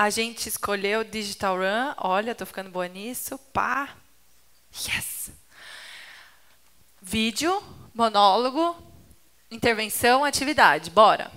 A gente escolheu Digital Run. Olha, tô ficando boa nisso. Pá. Yes! Vídeo, monólogo, intervenção, atividade. Bora!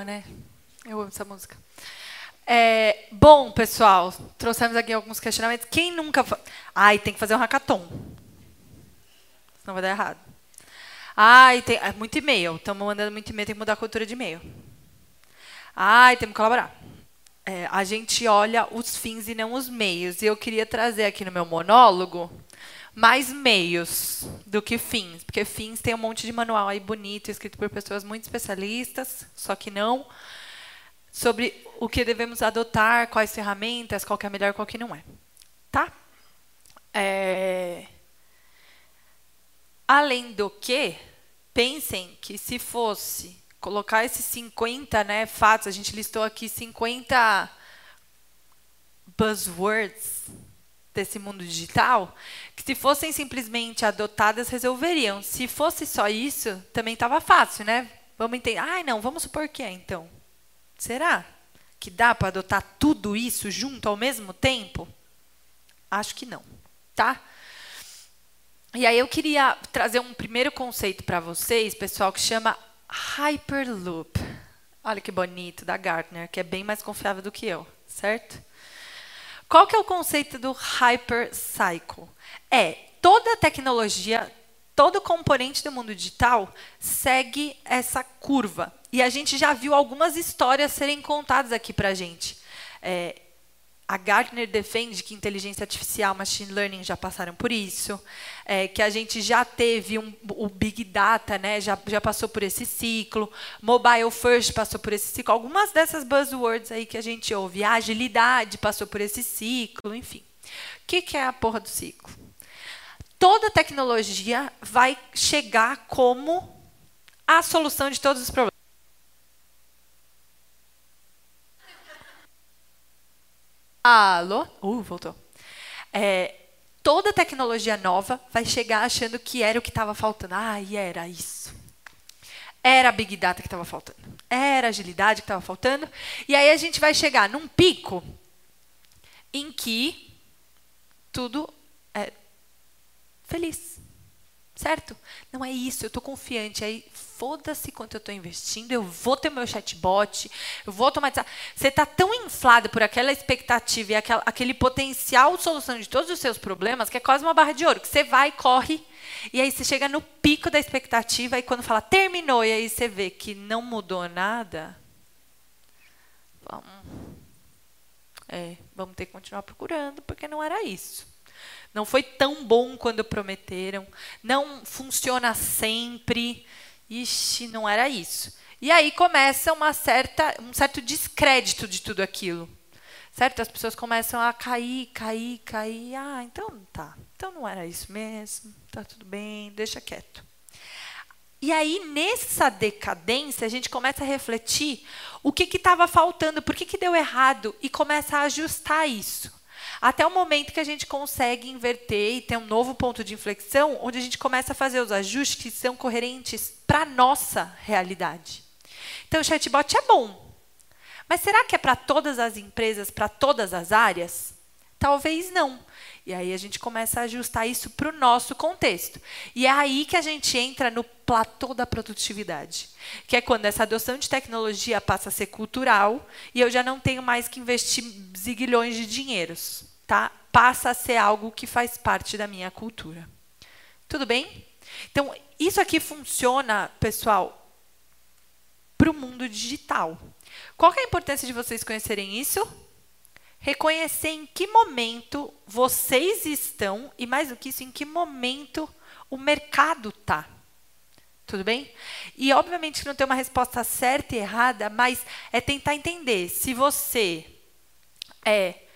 Boa, né? Eu amo essa música. É, bom, pessoal, trouxemos aqui alguns questionamentos. Quem nunca. Ai, tem que fazer um hackathon. Senão vai dar errado. Ai, tem. É muito e-mail. Estamos mandando muito e-mail, tem que mudar a cultura de e-mail. Ai, temos que colaborar. É, a gente olha os fins e não os meios. E eu queria trazer aqui no meu monólogo mais meios do que fins. Porque fins tem um monte de manual aí bonito, escrito por pessoas muito especialistas, só que não sobre o que devemos adotar, quais ferramentas, qual que é melhor, qual que não é. Tá? É... Além do que, pensem que se fosse colocar esses 50 né, fatos, a gente listou aqui 50 buzzwords desse mundo digital, que se fossem simplesmente adotadas, resolveriam. Se fosse só isso, também estava fácil, né? Vamos entender. Ai, não, vamos supor que é, então. Será que dá para adotar tudo isso junto ao mesmo tempo? Acho que não, tá? E aí eu queria trazer um primeiro conceito para vocês, pessoal, que chama Hyperloop. Olha que bonito, da Gartner, que é bem mais confiável do que eu, certo? Qual que é o conceito do Hypercycle? É toda tecnologia, todo componente do mundo digital segue essa curva. E a gente já viu algumas histórias serem contadas aqui para a gente. É, a Gartner defende que inteligência artificial, machine learning já passaram por isso, é, que a gente já teve um, o big data, né, já, já passou por esse ciclo, mobile first passou por esse ciclo, algumas dessas buzzwords aí que a gente ouve, a agilidade passou por esse ciclo, enfim. O que, que é a porra do ciclo? Toda tecnologia vai chegar como a solução de todos os problemas. Alô? Uh, voltou. É, toda tecnologia nova vai chegar achando que era o que estava faltando. Ah, e era isso. Era a Big Data que estava faltando. Era a agilidade que estava faltando. E aí a gente vai chegar num pico em que tudo é feliz. Certo? Não é isso, eu estou confiante. Aí, foda-se quanto eu estou investindo, eu vou ter meu chatbot, eu vou automatizar. Você está tão inflado por aquela expectativa e aquela, aquele potencial solução de todos os seus problemas que é quase uma barra de ouro, que você vai, corre, e aí você chega no pico da expectativa, e quando fala terminou, e aí você vê que não mudou nada, vamos, é, vamos ter que continuar procurando, porque não era isso. Não foi tão bom quando prometeram. Não funciona sempre. Ixi, não era isso. E aí começa uma certa, um certo descrédito de tudo aquilo. Certo? As pessoas começam a cair, cair, cair. Ah, então tá. Então não era isso mesmo. Tá tudo bem, deixa quieto. E aí, nessa decadência, a gente começa a refletir o que estava faltando, por que, que deu errado, e começa a ajustar isso. Até o momento que a gente consegue inverter e ter um novo ponto de inflexão, onde a gente começa a fazer os ajustes que são coerentes para a nossa realidade. Então, o chatbot é bom. Mas será que é para todas as empresas, para todas as áreas? Talvez não. E aí a gente começa a ajustar isso para o nosso contexto. E é aí que a gente entra no platô da produtividade, que é quando essa adoção de tecnologia passa a ser cultural e eu já não tenho mais que investir ziguilhões de dinheiros, tá? Passa a ser algo que faz parte da minha cultura. Tudo bem? Então, isso aqui funciona, pessoal, para o mundo digital. Qual é a importância de vocês conhecerem isso? reconhecer em que momento vocês estão e, mais do que isso, em que momento o mercado está. Tudo bem? E, obviamente, não tem uma resposta certa e errada, mas é tentar entender se você é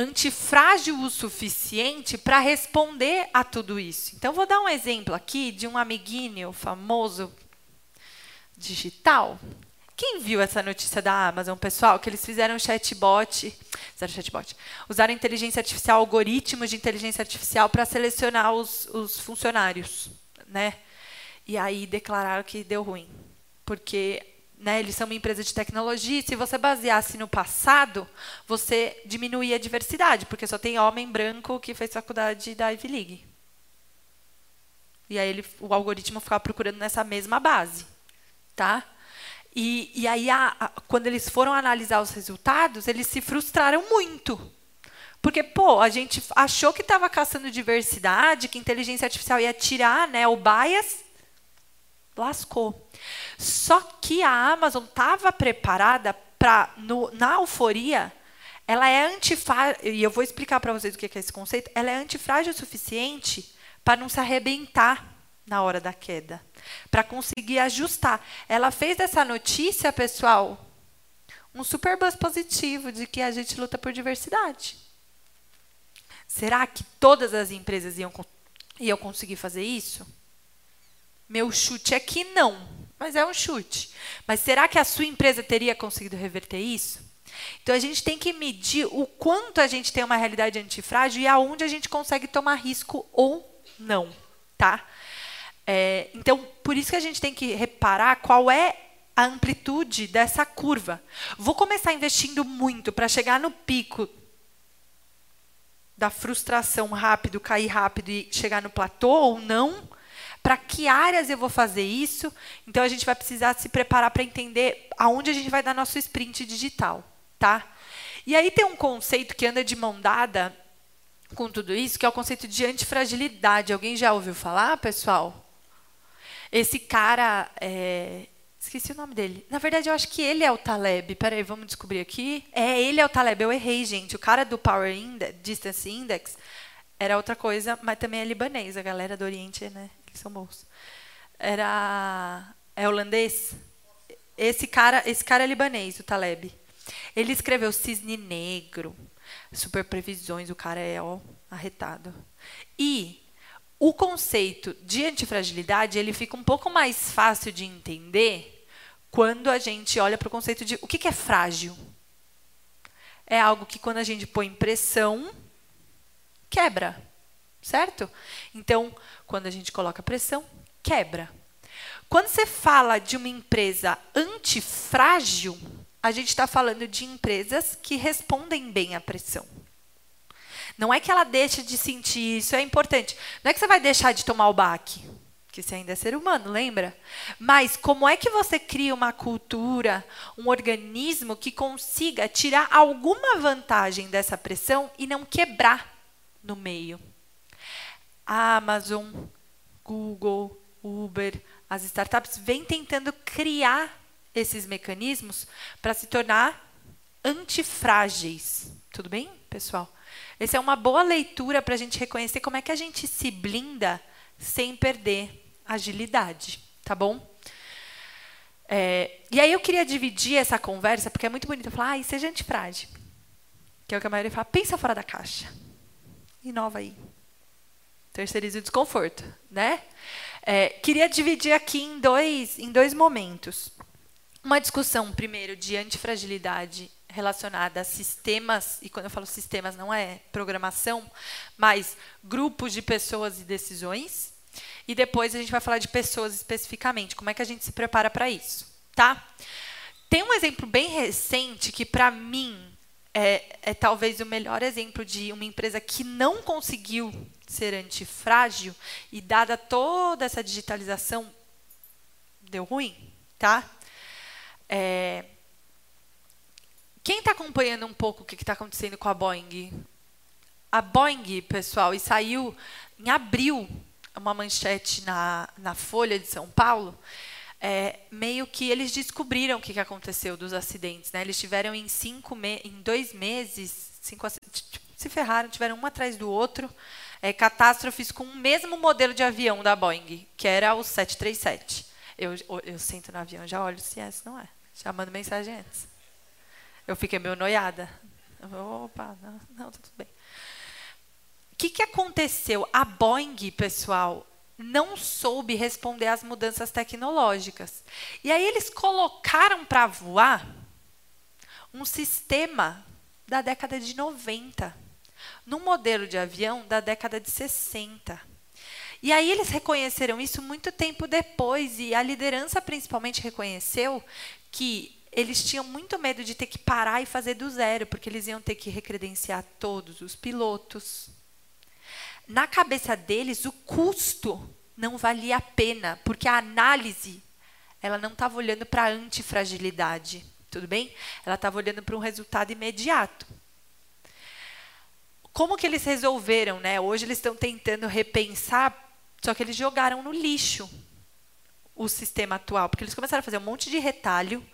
antifrágil o suficiente para responder a tudo isso. Então, vou dar um exemplo aqui de um amiguinho famoso digital quem viu essa notícia da Amazon, pessoal, que eles fizeram chatbot, fizeram chatbot, usaram inteligência artificial, algoritmos de inteligência artificial para selecionar os, os funcionários, né? E aí declararam que deu ruim, porque né, eles são uma empresa de tecnologia, se você baseasse no passado, você diminuía a diversidade, porque só tem homem branco que fez faculdade da Ivy League. E aí ele, o algoritmo ficava procurando nessa mesma base, tá? E, e aí, a, a, quando eles foram analisar os resultados, eles se frustraram muito. Porque, pô, a gente achou que estava caçando diversidade, que inteligência artificial ia tirar né, o bias, lascou. Só que a Amazon estava preparada para, na euforia, ela é antifrágil, e eu vou explicar para vocês o que é esse conceito, ela é antifrágil o suficiente para não se arrebentar na hora da queda, para conseguir ajustar. Ela fez dessa notícia, pessoal, um super buzz positivo de que a gente luta por diversidade. Será que todas as empresas iam, iam conseguir fazer isso? Meu chute é que não, mas é um chute. Mas será que a sua empresa teria conseguido reverter isso? Então a gente tem que medir o quanto a gente tem uma realidade antifrágil e aonde a gente consegue tomar risco ou não, tá? É, então, por isso que a gente tem que reparar qual é a amplitude dessa curva. Vou começar investindo muito para chegar no pico da frustração rápido, cair rápido e chegar no platô ou não? Para que áreas eu vou fazer isso? Então a gente vai precisar se preparar para entender aonde a gente vai dar nosso sprint digital, tá? E aí tem um conceito que anda de mão dada com tudo isso, que é o conceito de antifragilidade. Alguém já ouviu falar, pessoal? Esse cara. É... Esqueci o nome dele. Na verdade, eu acho que ele é o Taleb. Peraí, vamos descobrir aqui. É, ele é o Taleb. Eu errei, gente. O cara do Power Index, Distance Index era outra coisa, mas também é libanês. A galera do Oriente, né? São bons. Era. É holandês? Esse cara, esse cara é libanês, o Taleb. Ele escreveu Cisne Negro, Super Previsões. O cara é ó, arretado. E o conceito de antifragilidade ele fica um pouco mais fácil de entender quando a gente olha para o conceito de o que, que é frágil. É algo que quando a gente põe pressão, quebra, certo? Então, quando a gente coloca pressão, quebra. Quando você fala de uma empresa antifrágil, a gente está falando de empresas que respondem bem à pressão. Não é que ela deixa de sentir, isso é importante. Não é que você vai deixar de tomar o baque, que você ainda é ser humano, lembra? Mas como é que você cria uma cultura, um organismo que consiga tirar alguma vantagem dessa pressão e não quebrar no meio? Amazon, Google, Uber, as startups vêm tentando criar esses mecanismos para se tornar antifrágeis. Tudo bem, pessoal? Essa é uma boa leitura para a gente reconhecer como é que a gente se blinda sem perder agilidade, tá bom? É, e aí eu queria dividir essa conversa, porque é muito bonito falar, ah, seja antifrágil. Que é o que a maioria fala, pensa fora da caixa. Inova aí. Terceirize o desconforto, né? É, queria dividir aqui em dois, em dois momentos. Uma discussão, primeiro, de antifragilidade relacionada a sistemas, e quando eu falo sistemas não é programação, mas grupos de pessoas e decisões. E depois a gente vai falar de pessoas especificamente, como é que a gente se prepara para isso, tá? Tem um exemplo bem recente que, para mim, é, é, talvez o melhor exemplo de uma empresa que não conseguiu ser antifrágil e, dada toda essa digitalização, deu ruim, tá? É, quem está acompanhando um pouco o que está acontecendo com a Boeing? A Boeing, pessoal, e saiu em abril uma manchete na, na Folha de São Paulo, é, meio que eles descobriram o que, que aconteceu dos acidentes. Né? Eles tiveram em cinco me em dois meses, cinco, se ferraram, tiveram um atrás do outro, é, catástrofes com o mesmo modelo de avião da Boeing, que era o 737. Eu, eu, sento no avião, já olho se é, não é. Já mando mensagem antes. Eu fiquei meio noiada. Opa, não, não, tá tudo bem. O que, que aconteceu? A Boeing, pessoal, não soube responder às mudanças tecnológicas. E aí eles colocaram para voar um sistema da década de 90, num modelo de avião da década de 60. E aí eles reconheceram isso muito tempo depois, e a liderança principalmente reconheceu que eles tinham muito medo de ter que parar e fazer do zero, porque eles iam ter que recredenciar todos os pilotos. Na cabeça deles, o custo não valia a pena, porque a análise ela não estava olhando para a antifragilidade, tudo bem? Ela estava olhando para um resultado imediato. Como que eles resolveram, né? Hoje eles estão tentando repensar, só que eles jogaram no lixo o sistema atual, porque eles começaram a fazer um monte de retalho,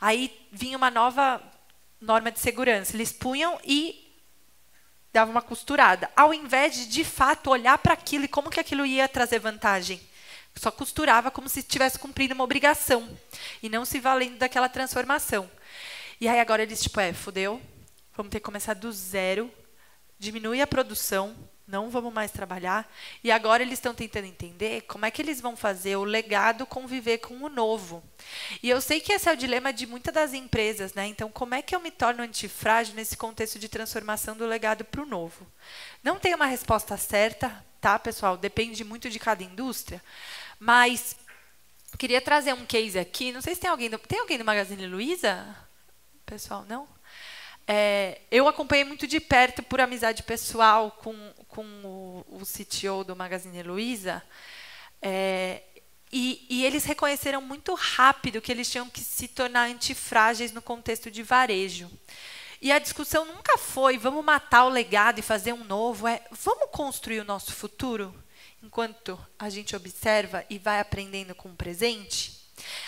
Aí vinha uma nova norma de segurança. Eles punham e davam uma costurada, ao invés de de fato olhar para aquilo e como que aquilo ia trazer vantagem. Só costurava como se estivesse cumprindo uma obrigação e não se valendo daquela transformação. E aí agora eles tipo, é, fudeu, vamos ter que começar do zero, diminui a produção, não vamos mais trabalhar. E agora eles estão tentando entender como é que eles vão fazer o legado conviver com o novo. E eu sei que esse é o dilema de muitas das empresas, né? Então, como é que eu me torno antifrágil nesse contexto de transformação do legado para o novo? Não tem uma resposta certa, tá, pessoal? Depende muito de cada indústria. Mas queria trazer um case aqui. Não sei se tem alguém do, tem alguém do Magazine Luiza? Pessoal, não? É, eu acompanhei muito de perto, por amizade pessoal, com, com o, o CTO do Magazine Luiza. É, e, e, eles reconheceram muito rápido que eles tinham que se tornar antifrágeis no contexto de varejo. E a discussão nunca foi vamos matar o legado e fazer um novo, é vamos construir o nosso futuro enquanto a gente observa e vai aprendendo com o presente.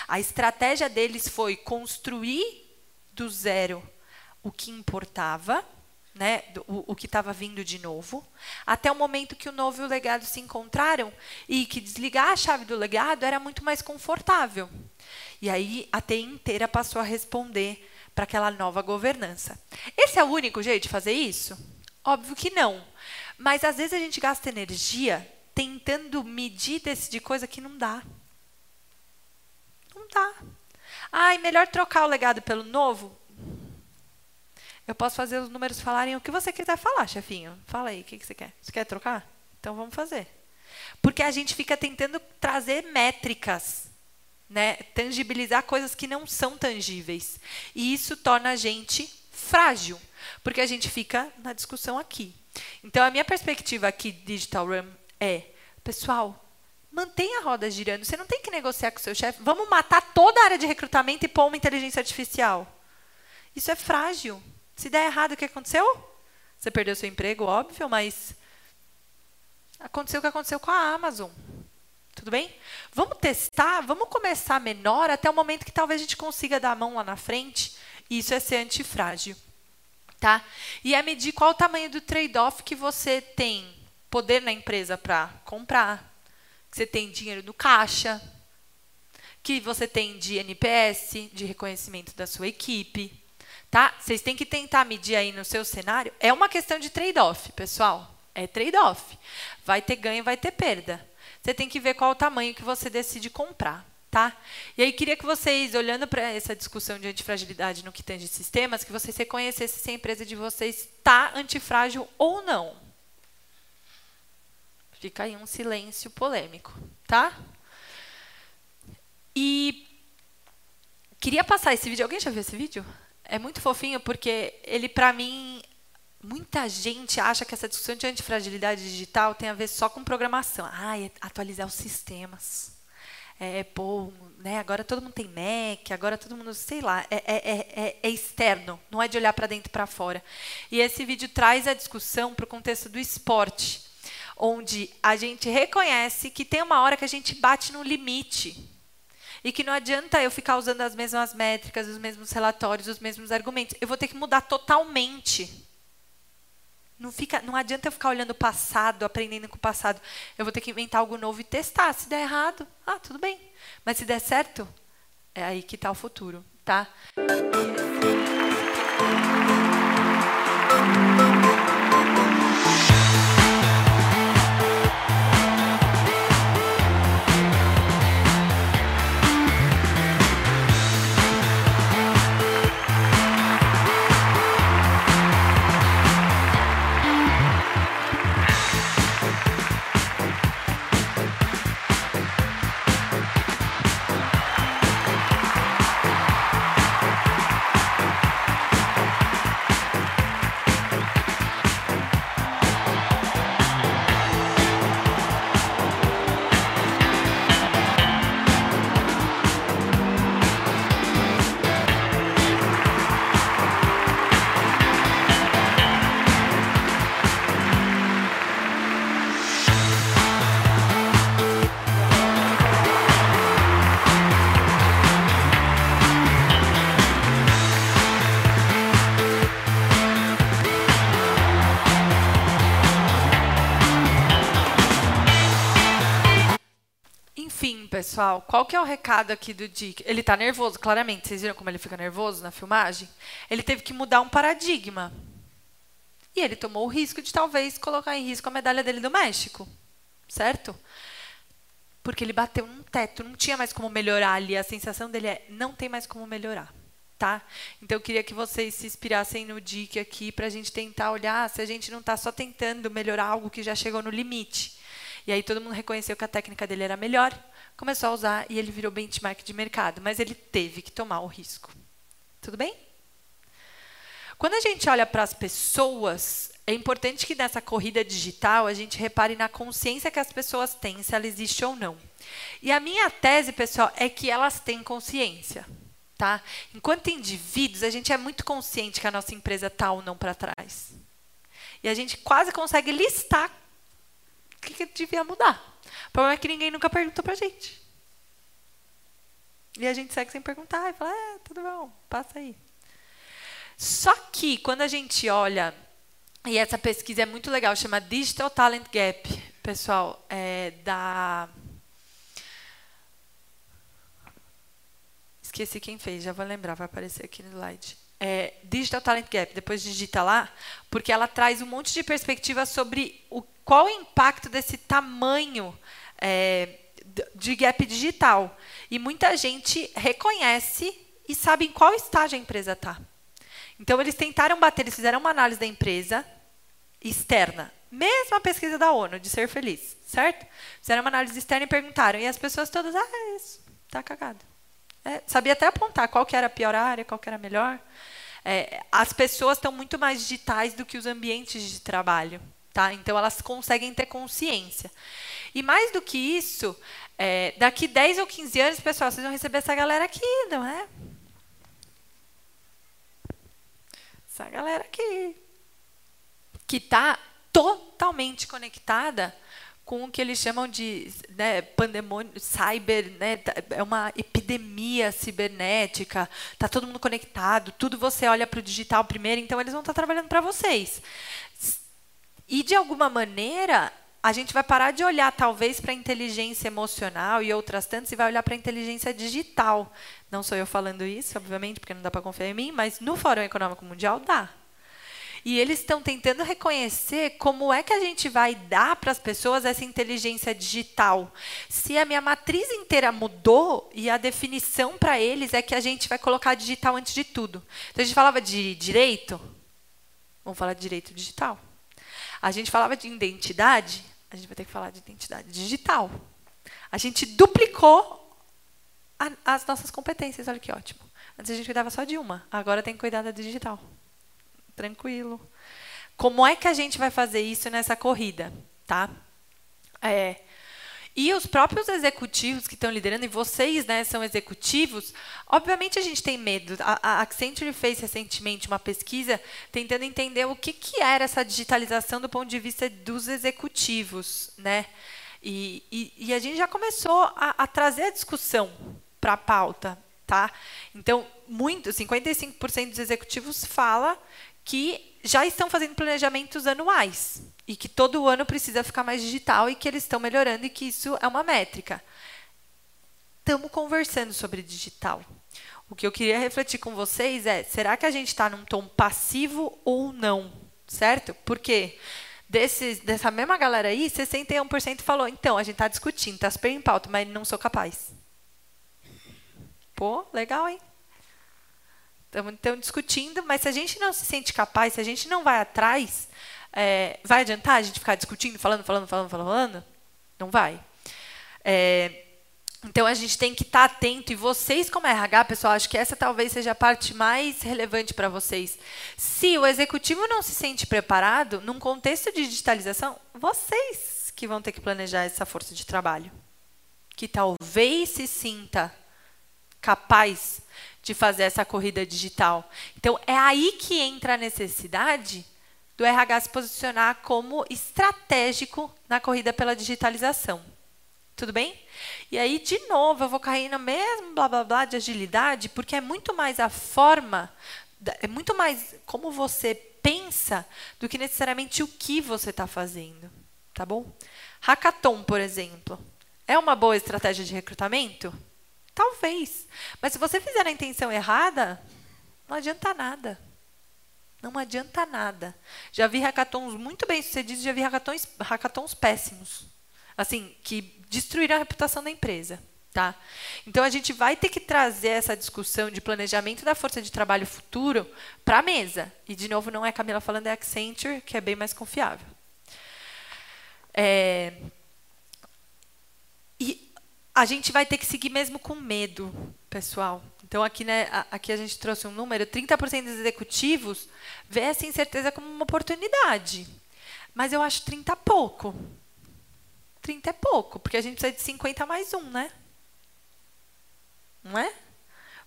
A estratégia deles foi construir do zero o que importava, né, o, o que estava vindo de novo, até o momento que o novo e o legado se encontraram e que desligar a chave do legado era muito mais confortável. E aí a TI inteira passou a responder para aquela nova governança. Esse é o único jeito de fazer isso? Óbvio que não. Mas às vezes a gente gasta energia tentando medir desse de coisa que não dá. Não dá. Ai, melhor trocar o legado pelo novo? Eu posso fazer os números falarem o que você quiser falar, chefinho. Fala aí, o que, que você quer? Você quer trocar? Então vamos fazer. Porque a gente fica tentando trazer métricas, né? tangibilizar coisas que não são tangíveis. E isso torna a gente frágil, porque a gente fica na discussão aqui. Então, a minha perspectiva aqui, Digital Run, é, pessoal, mantenha a roda girando. Você não tem que negociar com o seu chefe. Vamos matar toda a área de recrutamento e pôr uma inteligência artificial. Isso é frágil. Se der errado, o que aconteceu? Você perdeu seu emprego, óbvio, mas aconteceu o que aconteceu com a Amazon. Tudo bem? Vamos testar, vamos começar menor até o momento que talvez a gente consiga dar a mão lá na frente. Isso é ser antifrágil. Tá? E é medir qual o tamanho do trade-off que você tem poder na empresa para comprar, que você tem dinheiro no caixa, que você tem de NPS, de reconhecimento da sua equipe. Tá? Vocês têm que tentar medir aí no seu cenário. É uma questão de trade-off, pessoal. É trade-off. Vai ter ganho, vai ter perda. Você tem que ver qual o tamanho que você decide comprar. Tá? E aí queria que vocês, olhando para essa discussão de antifragilidade no que tange sistemas, que vocês reconhecessem se a empresa de vocês está antifrágil ou não. Fica aí um silêncio polêmico, tá? E queria passar esse vídeo. Alguém já viu esse vídeo? É muito fofinho porque ele, para mim, muita gente acha que essa discussão de antifragilidade digital tem a ver só com programação. Ah, é atualizar os sistemas é, pô, né, agora todo mundo tem Mac, agora todo mundo, sei lá, é, é, é, é externo, não é de olhar para dentro e para fora. E esse vídeo traz a discussão para o contexto do esporte, onde a gente reconhece que tem uma hora que a gente bate no limite. E que não adianta eu ficar usando as mesmas métricas, os mesmos relatórios, os mesmos argumentos. Eu vou ter que mudar totalmente. Não, fica, não adianta eu ficar olhando o passado, aprendendo com o passado. Eu vou ter que inventar algo novo e testar. Se der errado, ah, tudo bem. Mas se der certo, é aí que está o futuro, tá? Pessoal, qual que é o recado aqui do Dick? Ele está nervoso, claramente. Vocês viram como ele fica nervoso na filmagem? Ele teve que mudar um paradigma. E ele tomou o risco de talvez colocar em risco a medalha dele do México. Certo? Porque ele bateu num teto, não tinha mais como melhorar ali. A sensação dele é, não tem mais como melhorar. Tá? Então eu queria que vocês se inspirassem no Dick aqui para a gente tentar olhar se a gente não está só tentando melhorar algo que já chegou no limite. E aí todo mundo reconheceu que a técnica dele era melhor, começou a usar e ele virou benchmark de mercado, mas ele teve que tomar o risco. Tudo bem? Quando a gente olha para as pessoas, é importante que nessa corrida digital a gente repare na consciência que as pessoas têm, se ela existe ou não. E a minha tese, pessoal, é que elas têm consciência. Tá? Enquanto indivíduos, a gente é muito consciente que a nossa empresa está ou não para trás. E a gente quase consegue listar o que, que devia mudar. O problema é que ninguém nunca perguntou pra gente. E a gente segue sem perguntar e fala, é, tudo bom, passa aí. Só que quando a gente olha, e essa pesquisa é muito legal, chama Digital Talent Gap, pessoal, é da. Esqueci quem fez, já vou lembrar, vai aparecer aqui no slide. É, Digital Talent Gap, depois digita lá, porque ela traz um monte de perspectiva sobre o, qual o impacto desse tamanho é, de gap digital. E muita gente reconhece e sabe em qual estágio a empresa está. Então, eles tentaram bater, eles fizeram uma análise da empresa externa. Mesma pesquisa da ONU, de ser feliz, certo? Fizeram uma análise externa e perguntaram. E as pessoas todas, ah, é isso, está cagado. É, sabia até apontar qual que era a pior área, qual que era a melhor. É, as pessoas estão muito mais digitais do que os ambientes de trabalho. Tá? Então, elas conseguem ter consciência. E mais do que isso, é, daqui 10 ou 15 anos, pessoal, vocês vão receber essa galera aqui, não é? Essa galera aqui. Que está totalmente conectada com o que eles chamam de né, pandemônio, cyber, né, é uma epidemia cibernética, está todo mundo conectado, tudo você olha para o digital primeiro, então eles vão estar tá trabalhando para vocês. E, de alguma maneira, a gente vai parar de olhar, talvez, para a inteligência emocional e outras tantas, e vai olhar para a inteligência digital. Não sou eu falando isso, obviamente, porque não dá para confiar em mim, mas no Fórum Econômico Mundial dá. E eles estão tentando reconhecer como é que a gente vai dar para as pessoas essa inteligência digital. Se a minha matriz inteira mudou e a definição para eles é que a gente vai colocar digital antes de tudo. Então a gente falava de direito, vamos falar de direito digital. A gente falava de identidade, a gente vai ter que falar de identidade digital. A gente duplicou a, as nossas competências, olha que ótimo. Antes a gente cuidava só de uma, agora tem que cuidar da digital tranquilo. Como é que a gente vai fazer isso nessa corrida, tá? É, e os próprios executivos que estão liderando, e vocês né, são executivos, obviamente a gente tem medo. A, Accenture fez recentemente uma pesquisa tentando entender o que, que era essa digitalização do ponto de vista dos executivos. Né? E, e, e a gente já começou a, a trazer a discussão para a pauta. Tá? Então, muito, 55% dos executivos fala que já estão fazendo planejamentos anuais e que todo ano precisa ficar mais digital e que eles estão melhorando e que isso é uma métrica. Estamos conversando sobre digital. O que eu queria refletir com vocês é: será que a gente está num tom passivo ou não? Certo? Porque desses, dessa mesma galera aí, 61% falou: então, a gente está discutindo, está super em pauta, mas não sou capaz. Pô, legal, hein? Estamos então, discutindo, mas se a gente não se sente capaz, se a gente não vai atrás, é, vai adiantar a gente ficar discutindo, falando, falando, falando, falando? Não vai. É, então a gente tem que estar tá atento, e vocês, como RH, pessoal, acho que essa talvez seja a parte mais relevante para vocês. Se o executivo não se sente preparado, num contexto de digitalização, vocês que vão ter que planejar essa força de trabalho. Que talvez se sinta capaz de fazer essa corrida digital. Então, é aí que entra a necessidade do RH se posicionar como estratégico na corrida pela digitalização. Tudo bem? E aí, de novo, eu vou cair no mesmo blá blá blá de agilidade, porque é muito mais a forma, é muito mais como você pensa do que necessariamente o que você está fazendo. Tá bom? Hackathon, por exemplo, é uma boa estratégia de recrutamento? Talvez. Mas se você fizer a intenção errada, não adianta nada. Não adianta nada. Já vi hackathons muito bem sucedidos, já vi hackathons, hackathons péssimos. Assim, que destruíram a reputação da empresa. Tá? Então a gente vai ter que trazer essa discussão de planejamento da força de trabalho futuro para a mesa. E de novo, não é Camila falando, é Accenture, que é bem mais confiável. É, a gente vai ter que seguir mesmo com medo, pessoal. Então, aqui, né, aqui a gente trouxe um número: 30% dos executivos vê essa incerteza como uma oportunidade. Mas eu acho 30 pouco. 30 é pouco, porque a gente precisa de 50 mais um, né? Não é?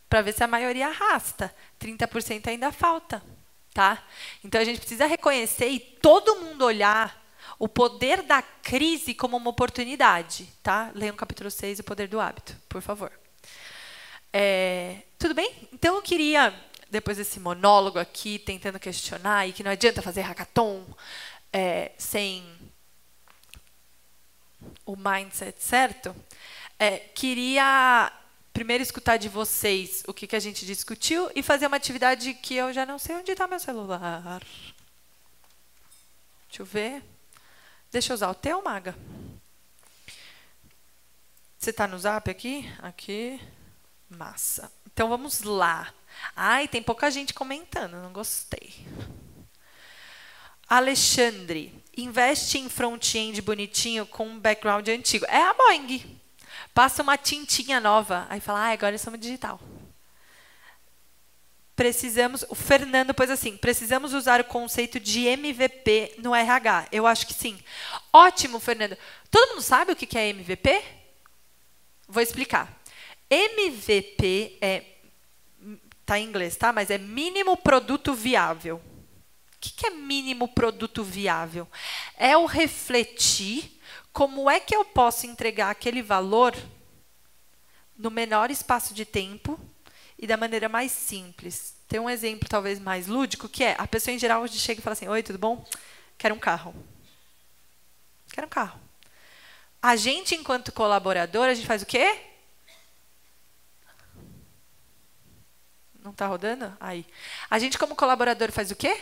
Para ver se a maioria arrasta. 30% ainda falta, tá? Então a gente precisa reconhecer e todo mundo olhar o poder da crise como uma oportunidade, tá? Leiam capítulo 6, o poder do hábito, por favor. É, tudo bem? Então eu queria, depois desse monólogo aqui, tentando questionar, e que não adianta fazer hackathon é, sem o mindset certo, é, queria primeiro escutar de vocês o que, que a gente discutiu e fazer uma atividade que eu já não sei onde está meu celular. Deixa eu ver. Deixa eu usar o teu, Maga. Você está no zap aqui? Aqui. Massa. Então vamos lá. Ai, tem pouca gente comentando, não gostei. Alexandre, investe em front-end bonitinho com um background antigo. É a Boeing. Passa uma tintinha nova. Aí fala, ah, agora somos digital precisamos. O Fernando pôs assim: precisamos usar o conceito de MVP no RH. Eu acho que sim. Ótimo, Fernando. Todo mundo sabe o que é MVP? Vou explicar. MVP é. Tá em inglês, tá? Mas é mínimo produto viável. O que é mínimo produto viável? É o refletir como é que eu posso entregar aquele valor no menor espaço de tempo e da maneira mais simples. Tem um exemplo talvez mais lúdico, que é a pessoa em geral chega e fala assim: Oi, tudo bom? Quero um carro. Quero um carro. A gente, enquanto colaborador, a gente faz o quê? Não está rodando? Aí. A gente, como colaborador, faz o quê?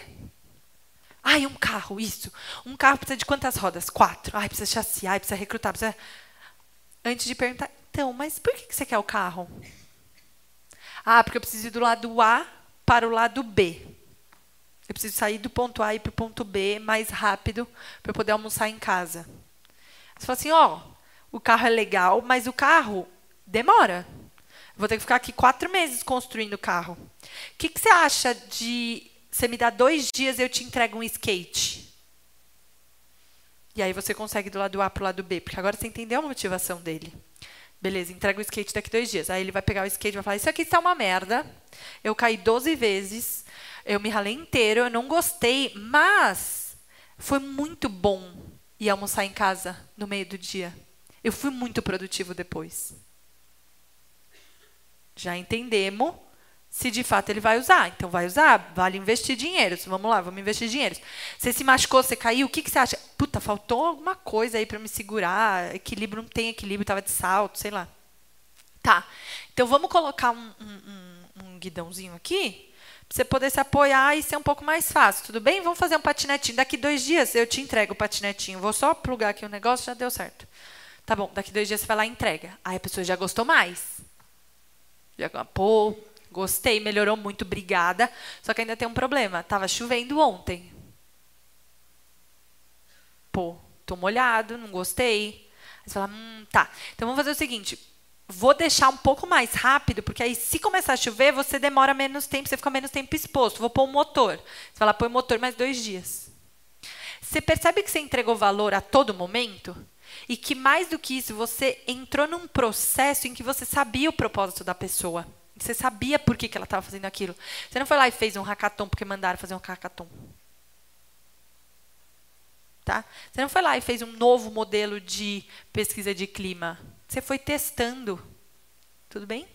Ai, um carro, isso. Um carro precisa de quantas rodas? Quatro. Ai, precisa chassi, ai, precisa recrutar, precisa... Antes de perguntar, então, mas por que você quer o carro? Ah, porque eu preciso ir do lado A para o lado B. Eu preciso sair do ponto A e para o ponto B mais rápido para eu poder almoçar em casa. Você fala assim, ó, oh, o carro é legal, mas o carro demora. Vou ter que ficar aqui quatro meses construindo o carro. O que, que você acha de você me dá dois dias eu te entrego um skate? E aí você consegue do lado A para o lado B, porque agora você entendeu a motivação dele. Beleza, entrega o skate daqui dois dias. Aí ele vai pegar o skate e vai falar: Isso aqui está uma merda. Eu caí 12 vezes. Eu me ralei inteiro. Eu não gostei. Mas foi muito bom ir almoçar em casa no meio do dia. Eu fui muito produtivo depois. Já entendemos se de fato ele vai usar. Então vai usar, vale investir dinheiro. Vamos lá, vamos investir dinheiro. Você se machucou, você caiu, o que, que você acha? Puta, faltou alguma coisa aí para me segurar. Equilíbrio não tem equilíbrio, estava de salto, sei lá. Tá. Então vamos colocar um, um, um guidãozinho aqui para você poder se apoiar e ser um pouco mais fácil. Tudo bem? Vamos fazer um patinetinho. Daqui dois dias eu te entrego o patinetinho. Vou só plugar aqui o negócio, já deu certo. Tá bom, daqui dois dias você vai lá e entrega. Aí a pessoa já gostou mais. Pô, Gostei, melhorou muito, obrigada. Só que ainda tem um problema. Tava chovendo ontem. Pô, tô molhado, não gostei. Aí você fala, hum, tá. Então vamos fazer o seguinte. Vou deixar um pouco mais rápido, porque aí se começar a chover, você demora menos tempo, você fica menos tempo exposto. Vou pôr o um motor. Você fala, põe o motor mais dois dias. Você percebe que você entregou valor a todo momento? E que mais do que isso, você entrou num processo em que você sabia o propósito da pessoa. Você sabia por que, que ela estava fazendo aquilo. Você não foi lá e fez um hackathon porque mandaram fazer um hackathon. Tá? Você não foi lá e fez um novo modelo de pesquisa de clima. Você foi testando. Tudo bem?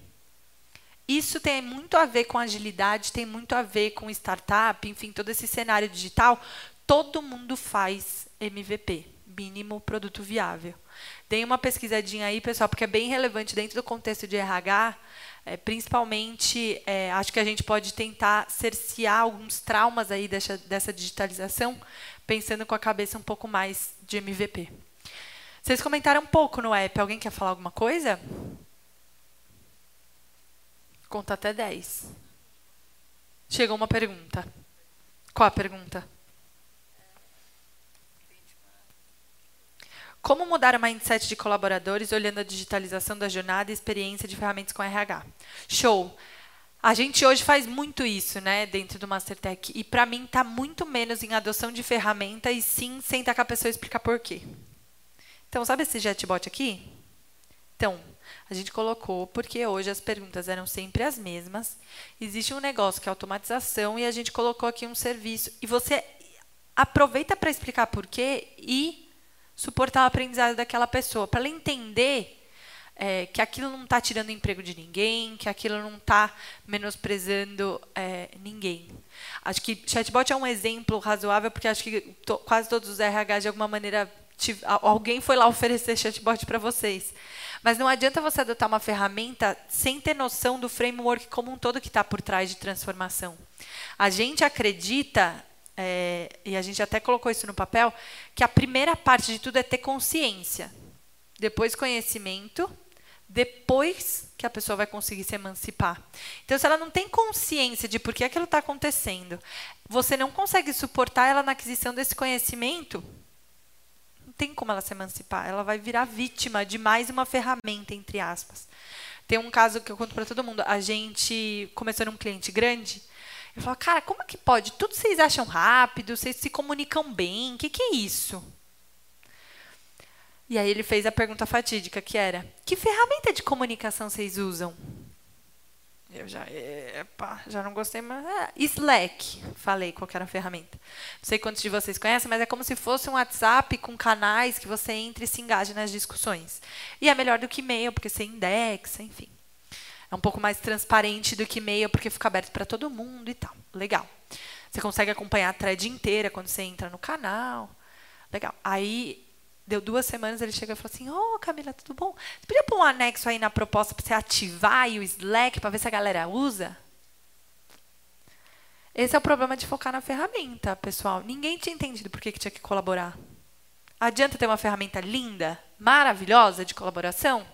Isso tem muito a ver com agilidade, tem muito a ver com startup, enfim, todo esse cenário digital. Todo mundo faz MVP, mínimo produto viável. Deem uma pesquisadinha aí, pessoal, porque é bem relevante dentro do contexto de RH. É, principalmente, é, acho que a gente pode tentar cercear alguns traumas aí dessa, dessa digitalização, pensando com a cabeça um pouco mais de MVP. Vocês comentaram um pouco no app. Alguém quer falar alguma coisa? Conta até 10. Chegou uma pergunta. Qual a pergunta? Como mudar o mindset de colaboradores olhando a digitalização da jornada e experiência de ferramentas com RH? Show! A gente hoje faz muito isso, né, dentro do Mastertech. E para mim está muito menos em adoção de ferramenta e sim sentar com a pessoa e explicar por quê. Então, sabe esse chatbot aqui? Então, a gente colocou porque hoje as perguntas eram sempre as mesmas. Existe um negócio que é automatização e a gente colocou aqui um serviço. E você aproveita para explicar por quê e suportar o aprendizado daquela pessoa, para ela entender é, que aquilo não está tirando emprego de ninguém, que aquilo não está menosprezando é, ninguém. Acho que chatbot é um exemplo razoável, porque acho que to, quase todos os RH, de alguma maneira, alguém foi lá oferecer chatbot para vocês. Mas não adianta você adotar uma ferramenta sem ter noção do framework como um todo que está por trás de transformação. A gente acredita é, e a gente até colocou isso no papel, que a primeira parte de tudo é ter consciência, depois conhecimento, depois que a pessoa vai conseguir se emancipar. Então, se ela não tem consciência de por que aquilo está acontecendo, você não consegue suportar ela na aquisição desse conhecimento, não tem como ela se emancipar. Ela vai virar vítima de mais uma ferramenta, entre aspas. Tem um caso que eu conto para todo mundo. A gente começou num cliente grande eu falo, cara, como é que pode? Tudo vocês acham rápido, vocês se comunicam bem, o que, que é isso? E aí ele fez a pergunta fatídica, que era, que ferramenta de comunicação vocês usam? Eu já, epa, já não gostei, mas... É, Slack, falei qual era a ferramenta. Não sei quantos de vocês conhecem, mas é como se fosse um WhatsApp com canais que você entra e se engaja nas discussões. E é melhor do que e-mail, porque você indexa, enfim. É um pouco mais transparente do que e-mail, porque fica aberto para todo mundo e tal. Legal. Você consegue acompanhar a thread inteira quando você entra no canal. Legal. Aí, deu duas semanas, ele chega e falou assim: Ô, oh, Camila, tudo bom? Você podia pôr um anexo aí na proposta para você ativar aí o Slack para ver se a galera usa? Esse é o problema de focar na ferramenta, pessoal. Ninguém tinha entendido por que, que tinha que colaborar. Adianta ter uma ferramenta linda, maravilhosa de colaboração,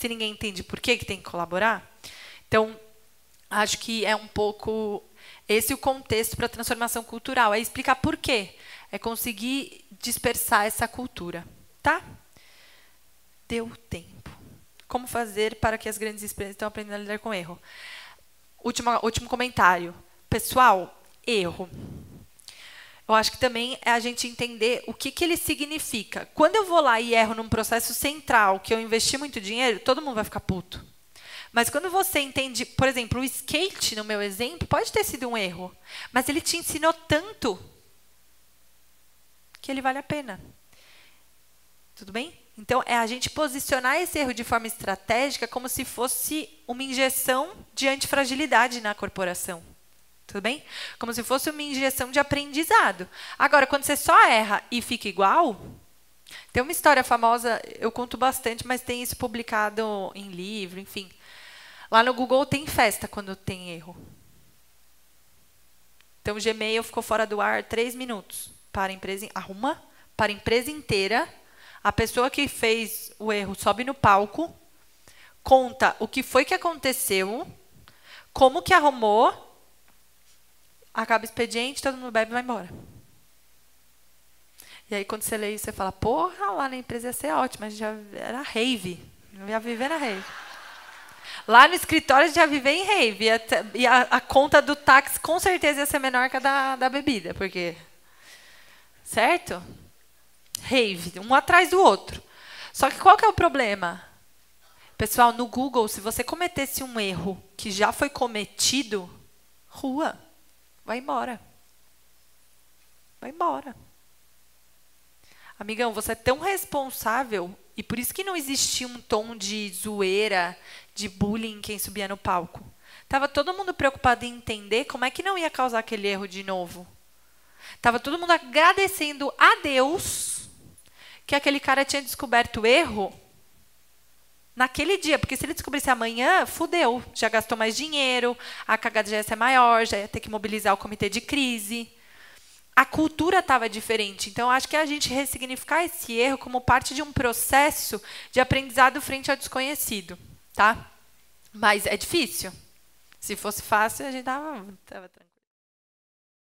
se ninguém entende por que, que tem que colaborar? Então, acho que é um pouco esse o contexto para a transformação cultural. É explicar por quê. É conseguir dispersar essa cultura. Tá? Deu tempo. Como fazer para que as grandes empresas estão aprendendo a lidar com erro? Último, último comentário. Pessoal, erro. Eu acho que também é a gente entender o que, que ele significa. Quando eu vou lá e erro num processo central, que eu investi muito dinheiro, todo mundo vai ficar puto. Mas quando você entende, por exemplo, o skate, no meu exemplo, pode ter sido um erro, mas ele te ensinou tanto que ele vale a pena. Tudo bem? Então, é a gente posicionar esse erro de forma estratégica como se fosse uma injeção de antifragilidade na corporação. Tudo bem? Como se fosse uma injeção de aprendizado. Agora, quando você só erra e fica igual, tem uma história famosa, eu conto bastante, mas tem isso publicado em livro, enfim. Lá no Google tem festa quando tem erro. Então o Gmail ficou fora do ar três minutos para a empresa arruma para a empresa inteira. A pessoa que fez o erro sobe no palco, conta o que foi que aconteceu, como que arrumou, acaba o expediente, todo mundo bebe e vai embora. E aí quando você lê isso, você fala, porra, lá na empresa ia ser ótimo, mas já era rave. Não ia viver na rave. Lá no escritório já viver em rave. E, a, a, conta do táxi com certeza ia ser menor que a da, da bebida, porque. Certo? Rave, um atrás do outro. Só que qual que é o problema? Pessoal, no Google, se você cometesse um erro que já foi cometido, rua, vai embora. Vai embora. Amigão, você é tão responsável e por isso que não existia um tom de zoeira, de bullying quem subia no palco. Tava todo mundo preocupado em entender como é que não ia causar aquele erro de novo. Tava todo mundo agradecendo a Deus que aquele cara tinha descoberto o erro naquele dia, porque se ele descobrisse amanhã, fudeu, já gastou mais dinheiro, a cagada já ia ser maior, já ia ter que mobilizar o comitê de crise a cultura estava diferente. Então, acho que é a gente ressignificar esse erro como parte de um processo de aprendizado frente ao desconhecido, tá? Mas é difícil. Se fosse fácil, a gente tava, tranquilo.